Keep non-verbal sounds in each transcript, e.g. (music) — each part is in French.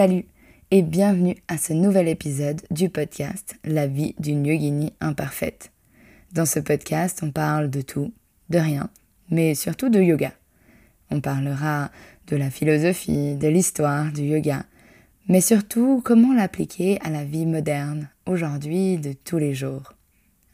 Salut et bienvenue à ce nouvel épisode du podcast La vie d'une yogini imparfaite. Dans ce podcast, on parle de tout, de rien, mais surtout de yoga. On parlera de la philosophie, de l'histoire du yoga, mais surtout comment l'appliquer à la vie moderne, aujourd'hui, de tous les jours.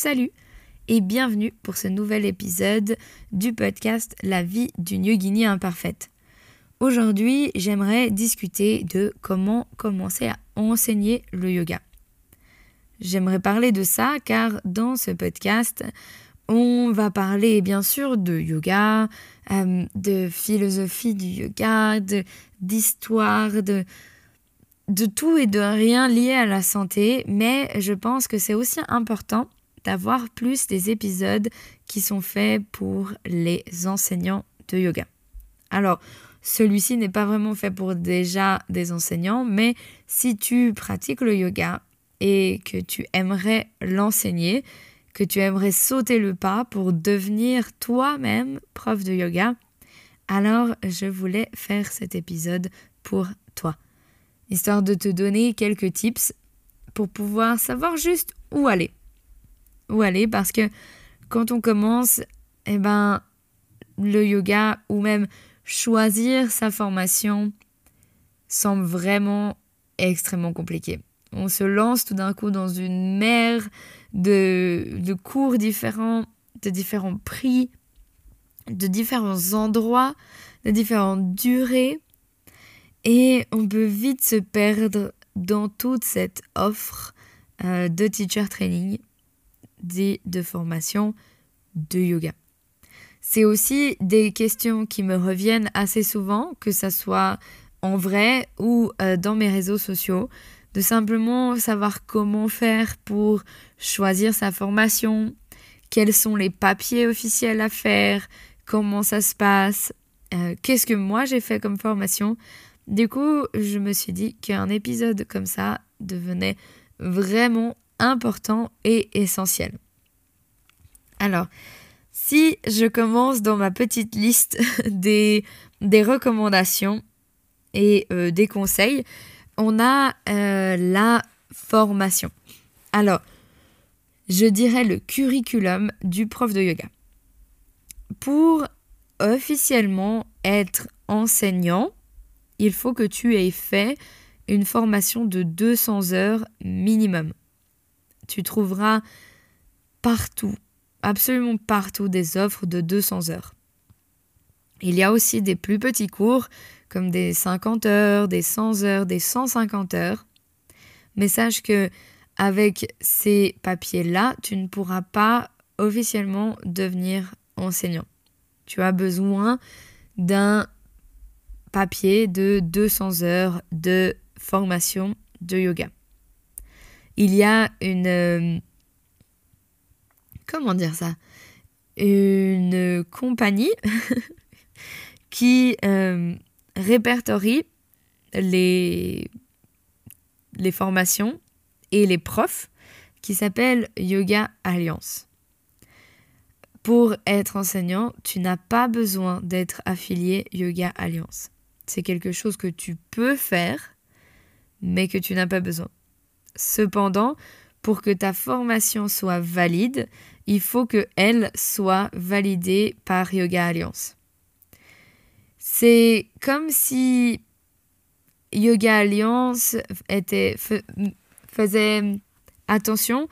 Salut et bienvenue pour ce nouvel épisode du podcast La vie d'une yogini imparfaite. Aujourd'hui, j'aimerais discuter de comment commencer à enseigner le yoga. J'aimerais parler de ça car dans ce podcast, on va parler bien sûr de yoga, euh, de philosophie du yoga, d'histoire, de, de tout et de rien lié à la santé, mais je pense que c'est aussi important d'avoir plus des épisodes qui sont faits pour les enseignants de yoga. Alors, celui-ci n'est pas vraiment fait pour déjà des enseignants, mais si tu pratiques le yoga et que tu aimerais l'enseigner, que tu aimerais sauter le pas pour devenir toi-même prof de yoga, alors je voulais faire cet épisode pour toi, histoire de te donner quelques tips pour pouvoir savoir juste où aller où aller parce que quand on commence, eh ben, le yoga ou même choisir sa formation semble vraiment extrêmement compliqué. On se lance tout d'un coup dans une mer de, cours différents, de différents prix, de différents endroits, de différentes durées. Et on peut vite se perdre dans toute cette offre euh, de teacher training de formation de yoga. C'est aussi des questions qui me reviennent assez souvent, que ce soit en vrai ou euh, dans mes réseaux sociaux, de simplement savoir comment faire pour choisir sa formation, quels sont les papiers officiels à faire, comment ça se passe, euh, qu'est-ce que moi j'ai fait comme formation. Du coup, je me suis dit qu'un épisode comme ça devenait vraiment important et essentiel. Alors, si je commence dans ma petite liste (laughs) des, recommandations et euh, des conseils, on a euh, la formation. Alors, je dirais le curriculum du prof de yoga. Pour officiellement être enseignant, il faut que tu aies fait une formation de 200 heures minimum tu trouveras partout, absolument partout, des offres de 200 heures. Il y a aussi des plus petits cours, comme des 50 heures, des 100 heures, des 150 heures. Mais sache que avec ces papiers-là, tu ne pourras pas officiellement devenir enseignant. Tu as besoin d'un papier de 200 heures de formation de yoga il y a une... Euh, comment dire ça? Une compagnie (laughs) qui euh, répertorie les, les formations et les profs qui s'appelle Yoga Alliance. Pour être enseignant, tu n'as pas besoin d'être affilié Yoga Alliance. C'est quelque chose que tu peux faire, mais que tu n'as pas besoin. Cependant, pour que ta formation soit valide, il faut que elle soit validée par Yoga Alliance. C'est comme si Yoga Alliance était, faisait attention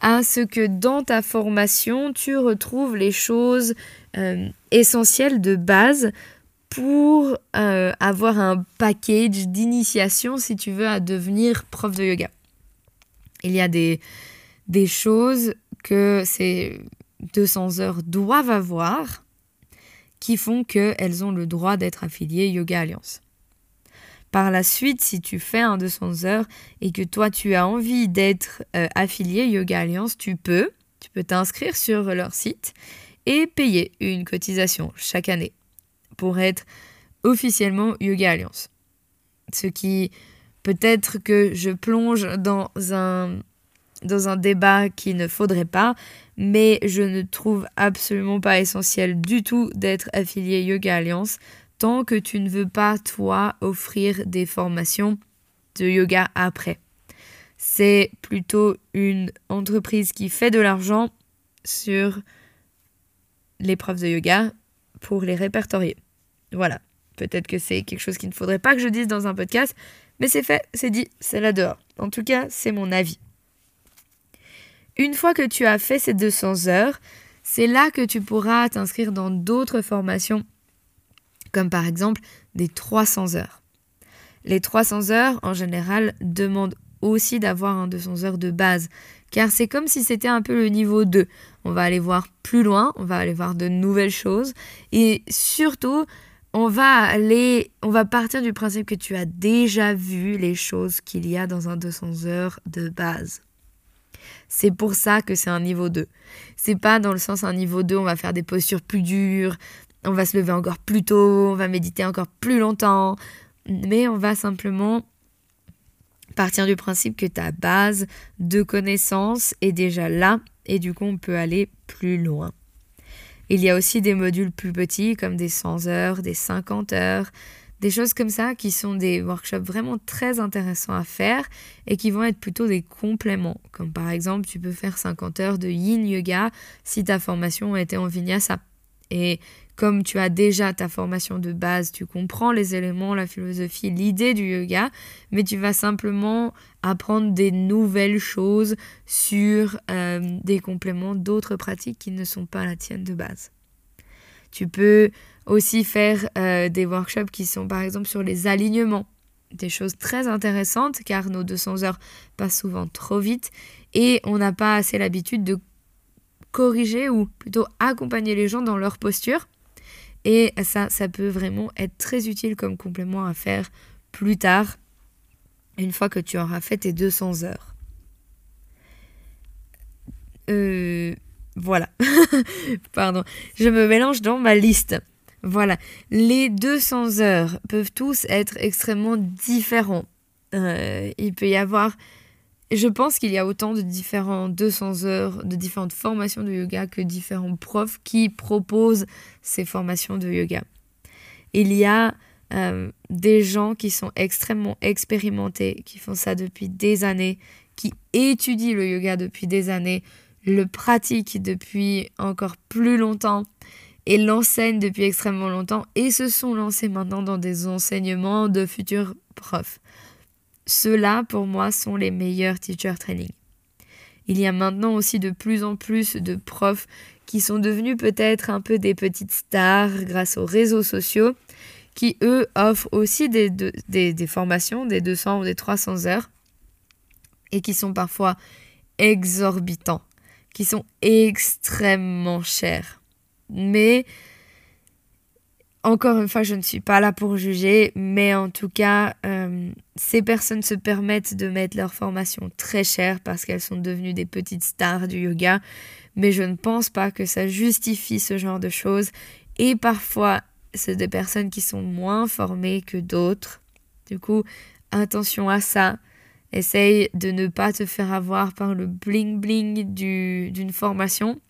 à ce que dans ta formation, tu retrouves les choses euh, essentielles de base pour euh, avoir un package d'initiation si tu veux à devenir prof de yoga. Il y a des, choses que ces 200 heures doivent avoir qui font qu'elles ont le droit d'être affiliées Yoga Alliance. Par la suite, si tu fais un 200 heures et que toi tu as envie d'être euh, affilié Yoga Alliance, tu peux. Tu peux t'inscrire sur leur site et payer une cotisation chaque année pour être officiellement Yoga Alliance. Ce qui peut-être que je plonge dans un, débat qu'il ne faudrait pas, mais je ne trouve absolument pas essentiel du tout d'être affilié Yoga Alliance tant que tu ne veux pas, toi, offrir des formations de yoga après. C'est plutôt une entreprise qui fait de l'argent sur les profs de yoga pour les répertorier. Voilà. Peut-être que c'est quelque chose qu'il ne faudrait pas que je dise dans un podcast, mais c'est fait, c'est dit, c'est là dehors. En tout cas, c'est mon avis. Une fois que tu as fait ces 200 heures, c'est là que tu pourras t'inscrire dans d'autres formations, comme par exemple des 300 heures. Les 300 heures, en général, demandent aussi d'avoir un 200 heures de base, car c'est comme si c'était un peu le niveau 2. On va aller voir plus loin, on va aller voir de nouvelles choses, et surtout, on va aller, on va partir du principe que tu as déjà vu les choses qu'il y a dans un 200 heures de base. C'est pour ça que c'est un niveau 2. C'est pas dans le sens un niveau 2, on va faire des postures plus dures, on va se lever encore plus tôt, on va méditer encore plus longtemps, mais on va simplement partir du principe que ta base de connaissances est déjà là et du coup on peut aller plus loin. Il y a aussi des modules plus petits comme des 100 heures, des 50 heures, des choses comme ça qui sont des workshops vraiment très intéressants à faire et qui vont être plutôt des compléments. Comme par exemple, tu peux faire 50 heures de yin yoga si ta formation était en vinyasa. Et comme tu as déjà ta formation de base, tu comprends les éléments, la philosophie, l'idée du yoga, mais tu vas simplement apprendre des nouvelles choses sur euh, des compléments d'autres pratiques qui ne sont pas la tienne de base. Tu peux aussi faire euh, des workshops qui sont par exemple sur les alignements. Des choses très intéressantes car nos 200 heures passent souvent trop vite et on n'a pas assez l'habitude de corriger ou plutôt accompagner les gens dans leur posture. Et ça, ça peut vraiment être très utile comme complément à faire plus tard, une fois que tu auras fait tes 200 heures. Euh, voilà. (laughs) Pardon. Je me mélange dans ma liste. Voilà. Les 200 heures peuvent tous être extrêmement différents. Euh, il peut y avoir je pense qu'il y a autant de différents 200 heures, de différentes formations de yoga que différents profs qui proposent ces formations de yoga. Il y a euh, des gens qui sont extrêmement expérimentés, qui font ça depuis des années, qui étudient le yoga depuis des années, le pratiquent depuis encore plus longtemps et l'enseignent depuis extrêmement longtemps et se sont lancés maintenant dans des enseignements de futurs profs. Ceux-là, pour moi, sont les meilleurs teacher training. Il y a maintenant aussi de plus en plus de profs qui sont devenus peut-être un peu des petites stars grâce aux réseaux sociaux, qui eux offrent aussi des, des, formations, des 200 ou des 300 heures, et qui sont parfois exorbitants, qui sont extrêmement chers. Mais encore une fois, je ne suis pas là pour juger, mais en tout cas, euh, ces personnes se permettent de mettre leur formation très chère parce qu'elles sont devenues des petites stars du yoga, mais je ne pense pas que ça justifie ce genre de choses. Et parfois, c'est des personnes qui sont moins formées que d'autres. Du coup, attention à ça. Essaye de ne pas te faire avoir par le bling bling d'une formation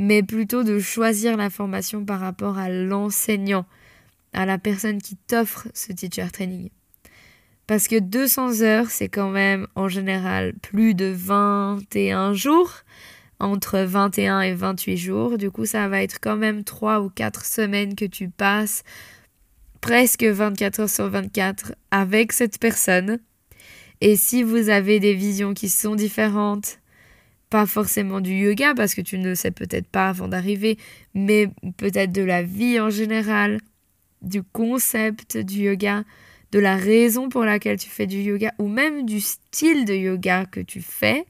mais plutôt de choisir la formation par rapport à l'enseignant, à la personne qui t'offre ce teacher training. Parce que 200 heures, c'est quand même en général plus de 21 jours, entre 21 et 28 jours. Du coup, ça va être quand même 3 ou 4 semaines que tu passes presque 24 heures sur 24 avec cette personne. Et si vous avez des visions qui sont différentes, pas forcément du yoga parce que tu ne le sais peut-être pas avant d'arriver, mais peut-être de la vie en général, du concept du yoga, de la raison pour laquelle tu fais du yoga ou même du style de yoga que tu fais,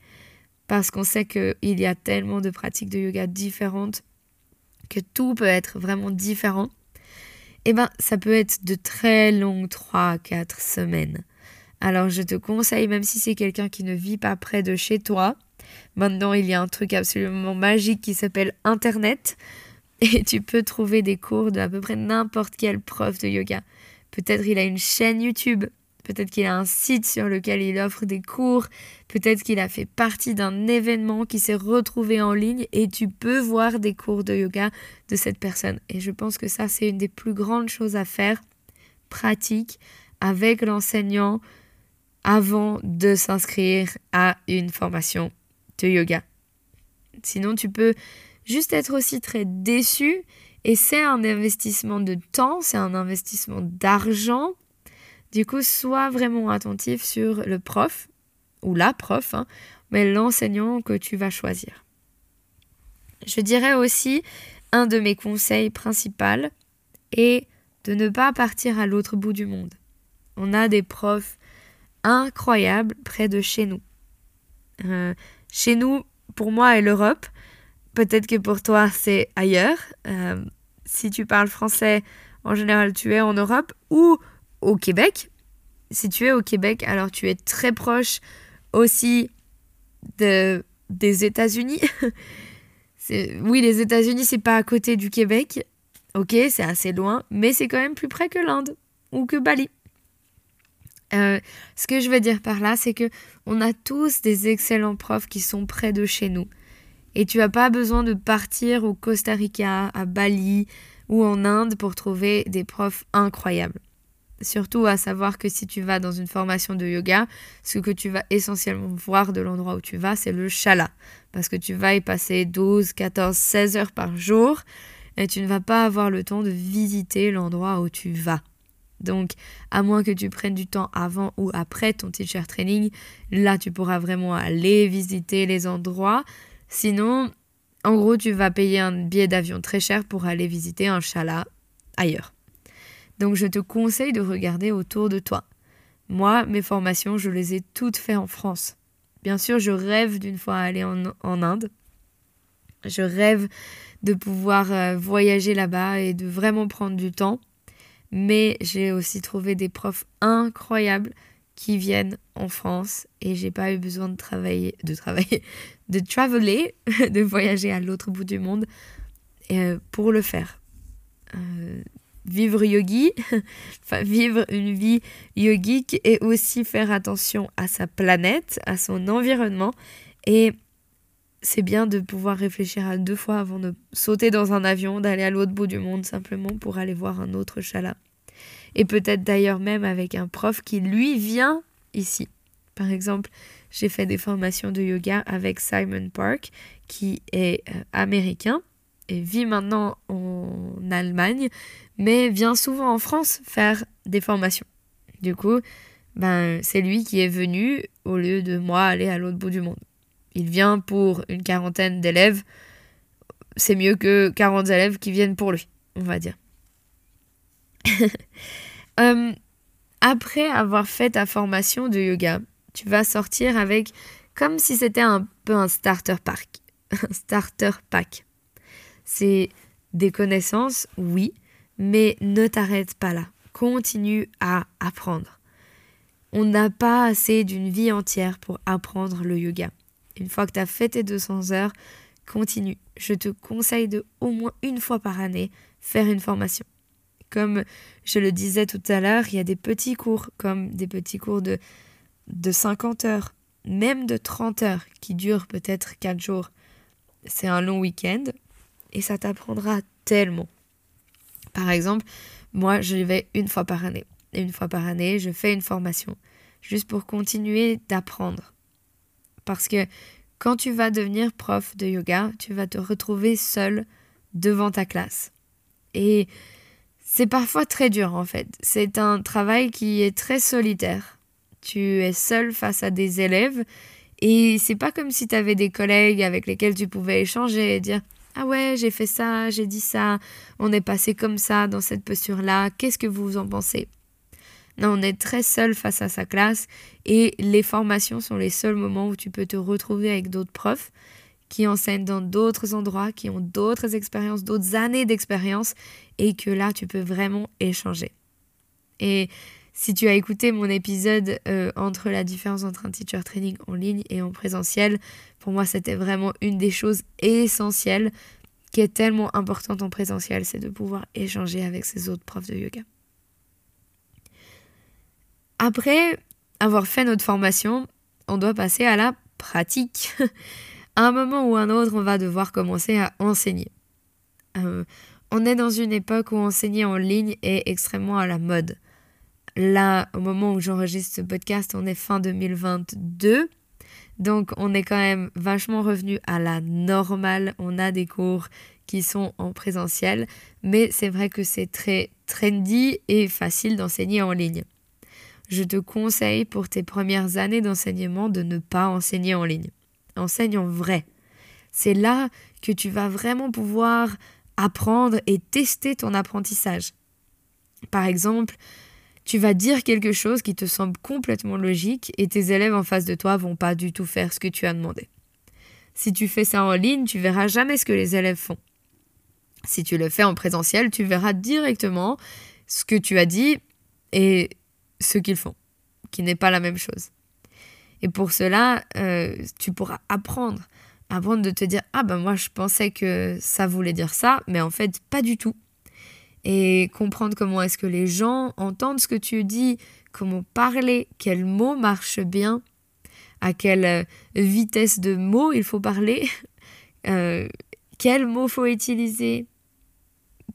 parce qu'on sait qu'il y a tellement de pratiques de yoga différentes que tout peut être vraiment différent, eh ben ça peut être de très longues 3-4 semaines. Alors je te conseille, même si c'est quelqu'un qui ne vit pas près de chez toi, maintenant il y a un truc absolument magique qui s'appelle Internet, (laughs) et tu peux trouver des cours de à peu près n'importe quel prof de yoga. Peut-être il a une chaîne YouTube, peut-être qu'il a un site sur lequel il offre des cours, peut-être qu'il a fait partie d'un événement qui s'est retrouvé en ligne et tu peux voir des cours de yoga de cette personne. Et je pense que ça, c'est une des plus grandes choses à faire, pratique, avec l'enseignant avant de s'inscrire à une formation yoga. Sinon, tu peux juste être aussi très déçu et c'est un investissement de temps, c'est un investissement d'argent. Du coup, sois vraiment attentif sur le prof, ou la prof, hein, mais l'enseignant que tu vas choisir. Je dirais aussi, un de mes conseils principaux est de ne pas partir à l'autre bout du monde. On a des profs incroyables près de chez nous. Euh, chez nous, pour moi, est l'Europe. Peut-être que pour toi, c'est ailleurs. Euh, si tu parles français, en général, tu es en Europe ou au Québec. Si tu es au Québec, alors tu es très proche aussi de, des États-Unis. (laughs) oui, les États-Unis, c'est pas à côté du Québec. Ok, c'est assez loin, mais c'est quand même plus près que l'Inde ou que Bali. Euh, ce que je veux dire par là, c'est que on a tous des excellents profs qui sont près de chez nous. Et tu n'as pas besoin de partir au Costa Rica, à Bali ou en Inde pour trouver des profs incroyables. Surtout à savoir que si tu vas dans une formation de yoga, ce que tu vas essentiellement voir de l'endroit où tu vas, c'est le chala. Parce que tu vas y passer 12, 14, 16 heures par jour et tu ne vas pas avoir le temps de visiter l'endroit où tu vas. Donc, à moins que tu prennes du temps avant ou après ton teacher training, là tu pourras vraiment aller visiter les endroits Sinon, en gros, tu vas payer un billet d'avion très cher pour aller visiter un chalat ailleurs. Donc je te conseille de regarder autour de toi. Moi, mes formations, je les ai toutes faites en France. Bien sûr, je rêve d'une fois aller en, Inde. Je rêve de pouvoir euh, voyager là-bas et de vraiment prendre du temps. Mais j'ai aussi trouvé des profs incroyables qui viennent en France et j'ai pas eu besoin de travailler, de travailler, (laughs) de traveler, (laughs) de voyager à l'autre bout du monde euh, pour le faire. Euh, vivre yogi, (laughs) enfin vivre une vie yogique et aussi faire attention à sa planète, à son environnement et c'est bien de pouvoir réfléchir à deux fois avant de sauter dans un avion, d'aller à l'autre bout du monde simplement pour aller voir un autre chalat et peut-être d'ailleurs même avec un prof qui lui vient ici. Par exemple, j'ai fait des formations de yoga avec Simon Park, qui est euh, américain et vit maintenant en Allemagne, mais vient souvent en France faire des formations. Du coup, ben, c'est lui qui est venu au lieu de moi aller à l'autre bout du monde. Il vient pour une quarantaine d'élèves. C'est mieux que 40 élèves qui viennent pour lui, on va dire. (laughs) Euh, après avoir fait ta formation de yoga, tu vas sortir avec comme si c'était un peu un starter pack. (laughs) Un starter pack. C'est des connaissances, oui, mais ne t'arrête pas là. Continue à apprendre. On n'a pas assez d'une vie entière pour apprendre le yoga. Une fois que tu as fait tes 200 heures, continue. Je te conseille de au moins une fois par année faire une formation. Comme je le disais tout à l'heure, il y a des petits cours, comme des petits cours de, de 50 heures, même de 30 heures, qui durent peut-être 4 jours. C'est un long week-end et ça t'apprendra tellement. Par exemple, moi, je vais une fois par année. Et une fois par année, je fais une formation, juste pour continuer d'apprendre. Parce que quand tu vas devenir prof de yoga, tu vas te retrouver seul devant ta classe. Et c'est parfois très dur en fait. C'est un travail qui est très solitaire. Tu es seul face à des élèves et c'est pas comme si tu avais des collègues avec lesquels tu pouvais échanger et dire Ah ouais, j'ai fait ça, j'ai dit ça, on est passé comme ça dans cette posture-là, qu'est-ce que vous en pensez? On est très seul face à sa classe et les formations sont les seuls moments où tu peux te retrouver avec d'autres profs qui enseignent dans d'autres endroits, qui ont d'autres expériences, d'autres années d'expérience et que là, tu peux vraiment échanger. Et si tu as écouté mon épisode euh, entre la différence entre un teacher training en ligne et en présentiel, pour moi c'était vraiment une des choses essentielles qui est tellement importante en présentiel, c'est de pouvoir échanger avec ces autres profs de yoga. Après avoir fait notre formation, on doit passer à la pratique. à (laughs) un moment ou un autre, on va devoir commencer à enseigner. Euh, on est dans une époque où enseigner en ligne est extrêmement à la mode. Là, au moment où j'enregistre ce podcast, on est fin 2022. Donc, on est quand même vachement revenu à la normale. On a des cours qui sont en présentiel, mais c'est vrai que c'est très trendy et facile d'enseigner en ligne. Je te conseille pour tes premières années d'enseignement de ne pas enseigner en ligne. Enseigne en vrai. C'est là que tu vas vraiment pouvoir apprendre et tester ton apprentissage. Par exemple, tu vas dire quelque chose qui te semble complètement logique et tes élèves en face de toi vont pas du tout faire ce que tu as demandé. Si tu fais ça en ligne, tu verras jamais ce que les élèves font. Si tu le fais en présentiel, tu verras directement ce que tu as dit et ce qu'ils font, qui n'est pas la même chose. Et pour cela, euh, tu pourras apprendre, apprendre de te dire ah ben moi je pensais que ça voulait dire ça, mais en fait pas du tout et comprendre comment est-ce que les gens entendent ce que tu dis, comment parler, quels mots marchent bien, à quelle vitesse de mots il faut parler, (laughs) euh, quels mots faut utiliser.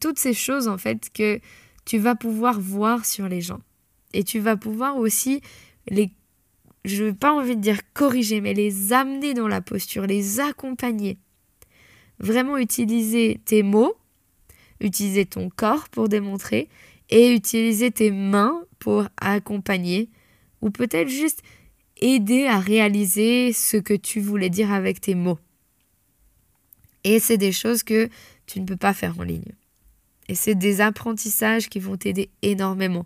Toutes ces choses en fait que tu vas pouvoir voir sur les gens. Et tu vas pouvoir aussi les, je n'ai pas envie de dire corriger, mais les amener dans la posture, les accompagner. Vraiment utiliser tes mots utiliser ton corps pour démontrer et utiliser tes mains pour accompagner ou peut-être juste aider à réaliser ce que tu voulais dire avec tes mots. Et c'est des choses que tu ne peux pas faire en ligne. Et c'est des apprentissages qui vont t'aider énormément.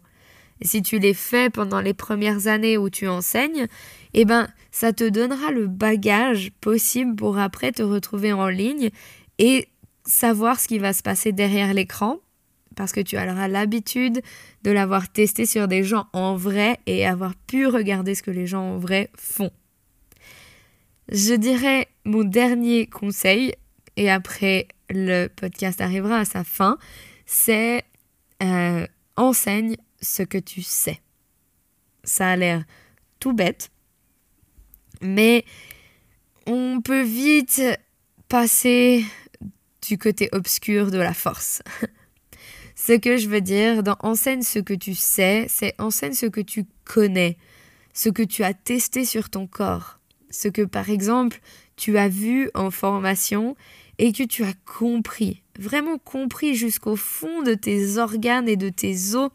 Si tu les fais pendant les premières années où tu enseignes, eh ben, ça te donnera le bagage possible pour après te retrouver en ligne et savoir ce qui va se passer derrière l'écran, parce que tu auras l'habitude de l'avoir testé sur des gens en vrai et avoir pu regarder ce que les gens en vrai font. Je dirais mon dernier conseil, et après le podcast arrivera à sa fin, c'est euh, enseigne ce que tu sais. Ça a l'air tout bête, mais on peut vite passer du côté obscur de la force. (laughs) ce que je veux dire dans enseigne ce que tu sais, c'est enseigne ce que tu connais, ce que tu as testé sur ton corps, ce que par exemple tu as vu en formation et que tu as compris, vraiment compris jusqu'au fond de tes organes et de tes os.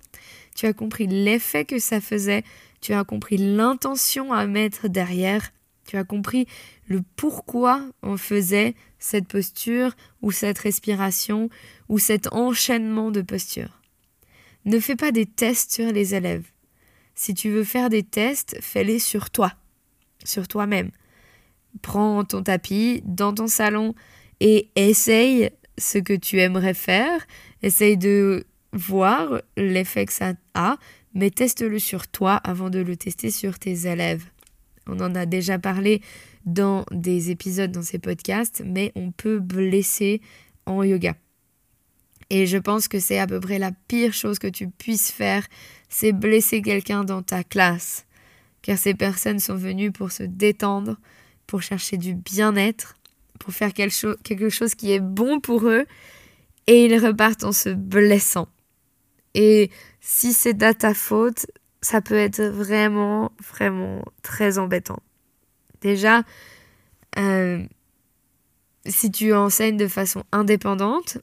Tu as compris l'effet que ça faisait, tu as compris l'intention à mettre derrière, tu as compris le pourquoi on faisait cette posture ou cette respiration ou cet enchaînement de postures. Ne fais pas des tests sur les élèves. Si tu veux faire des tests, fais-les sur toi, sur toi-même. Prends ton tapis dans ton salon et essaye ce que tu aimerais faire. Essaye de voir l'effet que ça a, mais teste-le sur toi avant de le tester sur tes élèves. On en a déjà parlé dans des épisodes dans ces podcasts, mais on peut blesser en yoga. Et je pense que c'est à peu près la pire chose que tu puisses faire, c'est blesser quelqu'un dans ta classe. Car ces personnes sont venues pour se détendre, pour chercher du bien-être, pour faire quelque chose qui est bon pour eux, et ils repartent en se blessant. Et si c'est à ta faute, ça peut être vraiment, vraiment très embêtant. Déjà, euh, si tu enseignes de façon indépendante,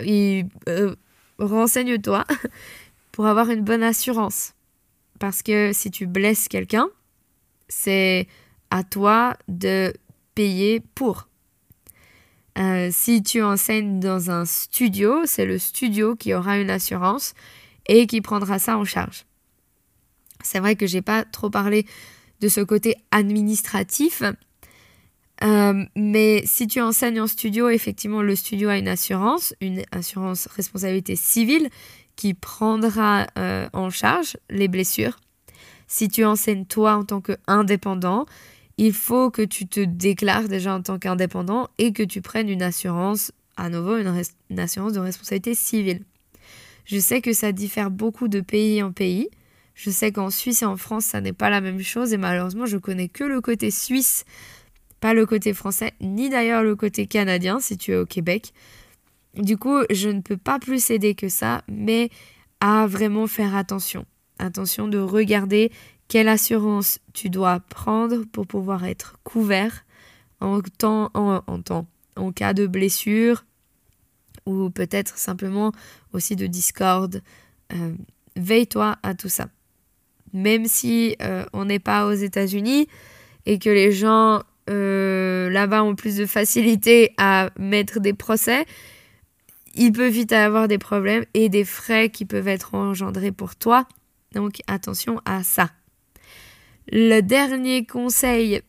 euh, renseigne-toi (laughs) pour avoir une bonne assurance. Parce que si tu blesses quelqu'un, c'est à toi de payer pour. Euh, si tu enseignes dans un studio, c'est le studio qui aura une assurance et qui prendra ça en charge. C'est vrai que j'ai pas trop parlé de ce côté administratif, euh, mais si tu enseignes en studio, effectivement, le studio a une assurance, une assurance responsabilité civile qui prendra euh, en charge les blessures. Si tu enseignes toi en tant qu'indépendant, il faut que tu te déclares déjà en tant qu'indépendant et que tu prennes une assurance, à nouveau une, assurance de responsabilité civile. Je sais que ça diffère beaucoup de pays en pays. Je sais qu'en Suisse et en France, ça n'est pas la même chose et malheureusement, je connais que le côté suisse, pas le côté français, ni d'ailleurs le côté canadien si tu es au Québec. Du coup, je ne peux pas plus aider que ça, mais à vraiment faire attention. Attention de regarder quelle assurance tu dois prendre pour pouvoir être couvert en temps, en, cas de blessure ou peut-être simplement aussi de discorde? Euh, veille-toi à tout ça. Même si euh, on n'est pas aux États-Unis et que les gens euh, là-bas ont plus de facilité à mettre des procès, il peut vite avoir des problèmes et des frais qui peuvent être engendrés pour toi. Donc attention à ça. Le dernier conseil,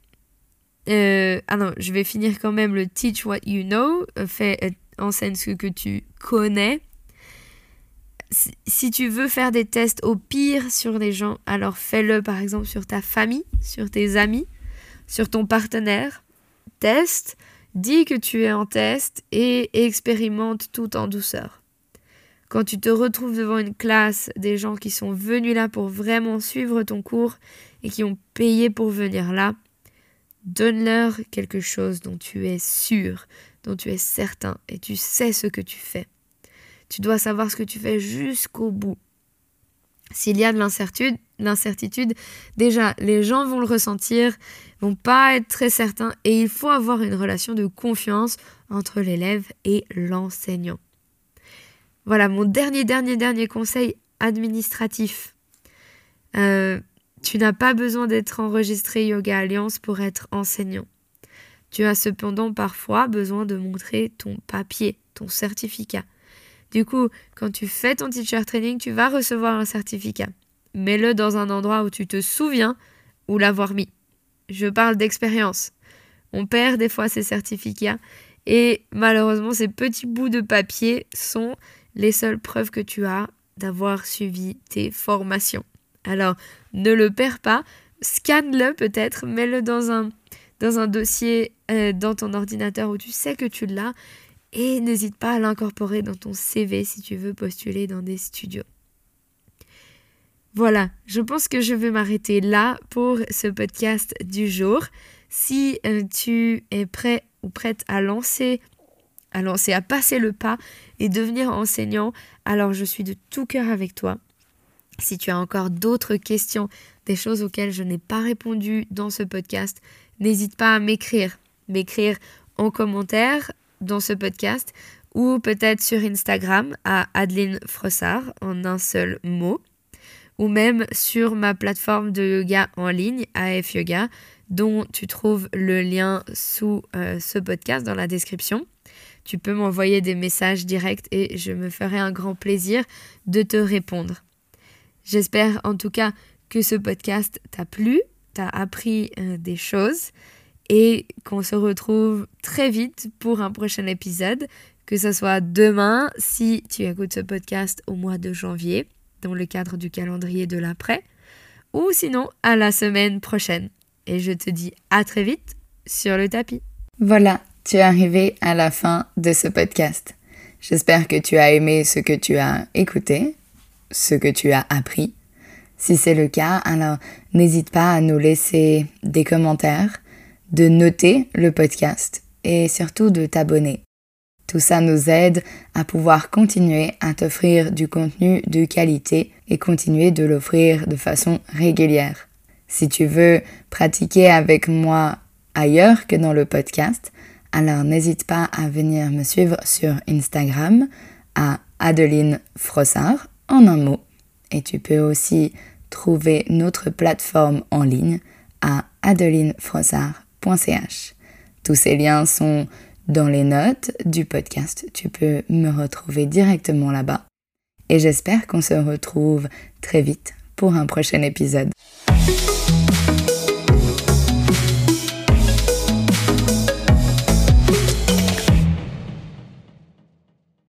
euh, ah non, je vais finir quand même le teach what you know, euh, fais, euh, enseigne ce que tu connais. Si, tu veux faire des tests au pire sur les gens, alors fais-le par exemple sur ta famille, sur tes amis, sur ton partenaire. Teste, dis que tu es en test et expérimente tout en douceur. Quand tu te retrouves devant une classe, des gens qui sont venus là pour vraiment suivre ton cours et qui ont payé pour venir là, donne-leur quelque chose dont tu es sûr, dont tu es certain et tu sais ce que tu fais. Tu dois savoir ce que tu fais jusqu'au bout. S'il y a de l'incertitude, déjà les gens vont le ressentir, vont pas être très certains et il faut avoir une relation de confiance entre l'élève et l'enseignant. Voilà mon dernier, dernier, dernier conseil administratif. Euh, tu n'as pas besoin d'être enregistré Yoga Alliance pour être enseignant. Tu as cependant parfois besoin de montrer ton papier, ton certificat. Du coup, quand tu fais ton teacher training, tu vas recevoir un certificat. Mets-le dans un endroit où tu te souviens où l'avoir mis. Je parle d'expérience. On perd des fois ces certificats et malheureusement ces petits bouts de papier sont les seules preuves que tu as d'avoir suivi tes formations. Alors, ne le perds pas, scanne-le peut-être, mets-le dans un, dossier euh, dans ton ordinateur où tu sais que tu l'as et n'hésite pas à l'incorporer dans ton CV si tu veux postuler dans des studios. Voilà, je pense que je vais m'arrêter là pour ce podcast du jour. Si euh, tu es prêt ou prête à lancer à lancer, à passer le pas et devenir enseignant, alors je suis de tout cœur avec toi. Si tu as encore d'autres questions, des choses auxquelles je n'ai pas répondu dans ce podcast, n'hésite pas à m'écrire. M'écrire en commentaire dans ce podcast ou peut-être sur Instagram à Adeline Frossard en un seul mot ou même sur ma plateforme de yoga en ligne AF Yoga dont tu trouves le lien sous euh, ce podcast dans la description. Tu peux m'envoyer des messages directs et je me ferai un grand plaisir de te répondre. J'espère en tout cas que ce podcast t'a plu, t'a appris euh, des choses et qu'on se retrouve très vite pour un prochain épisode, que ce soit demain si tu écoutes ce podcast au mois de janvier dans le cadre du calendrier de l'après, ou sinon à la semaine prochaine. Et je te dis à très vite sur le tapis. Voilà, tu es arrivé à la fin de ce podcast. J'espère que tu as aimé ce que tu as écouté ce que tu as appris. Si c'est le cas, alors n'hésite pas à nous laisser des commentaires, de noter le podcast et surtout de t'abonner. Tout ça nous aide à pouvoir continuer à t'offrir du contenu de qualité et continuer de l'offrir de façon régulière. Si tu veux pratiquer avec moi ailleurs que dans le podcast, alors n'hésite pas à venir me suivre sur Instagram à Adeline Frossard en un mot. Et tu peux aussi trouver notre plateforme en ligne à adelinefrossard.ch. Tous ces liens sont dans les notes du podcast. Tu peux me retrouver directement là-bas. Et j'espère qu'on se retrouve très vite pour un prochain épisode.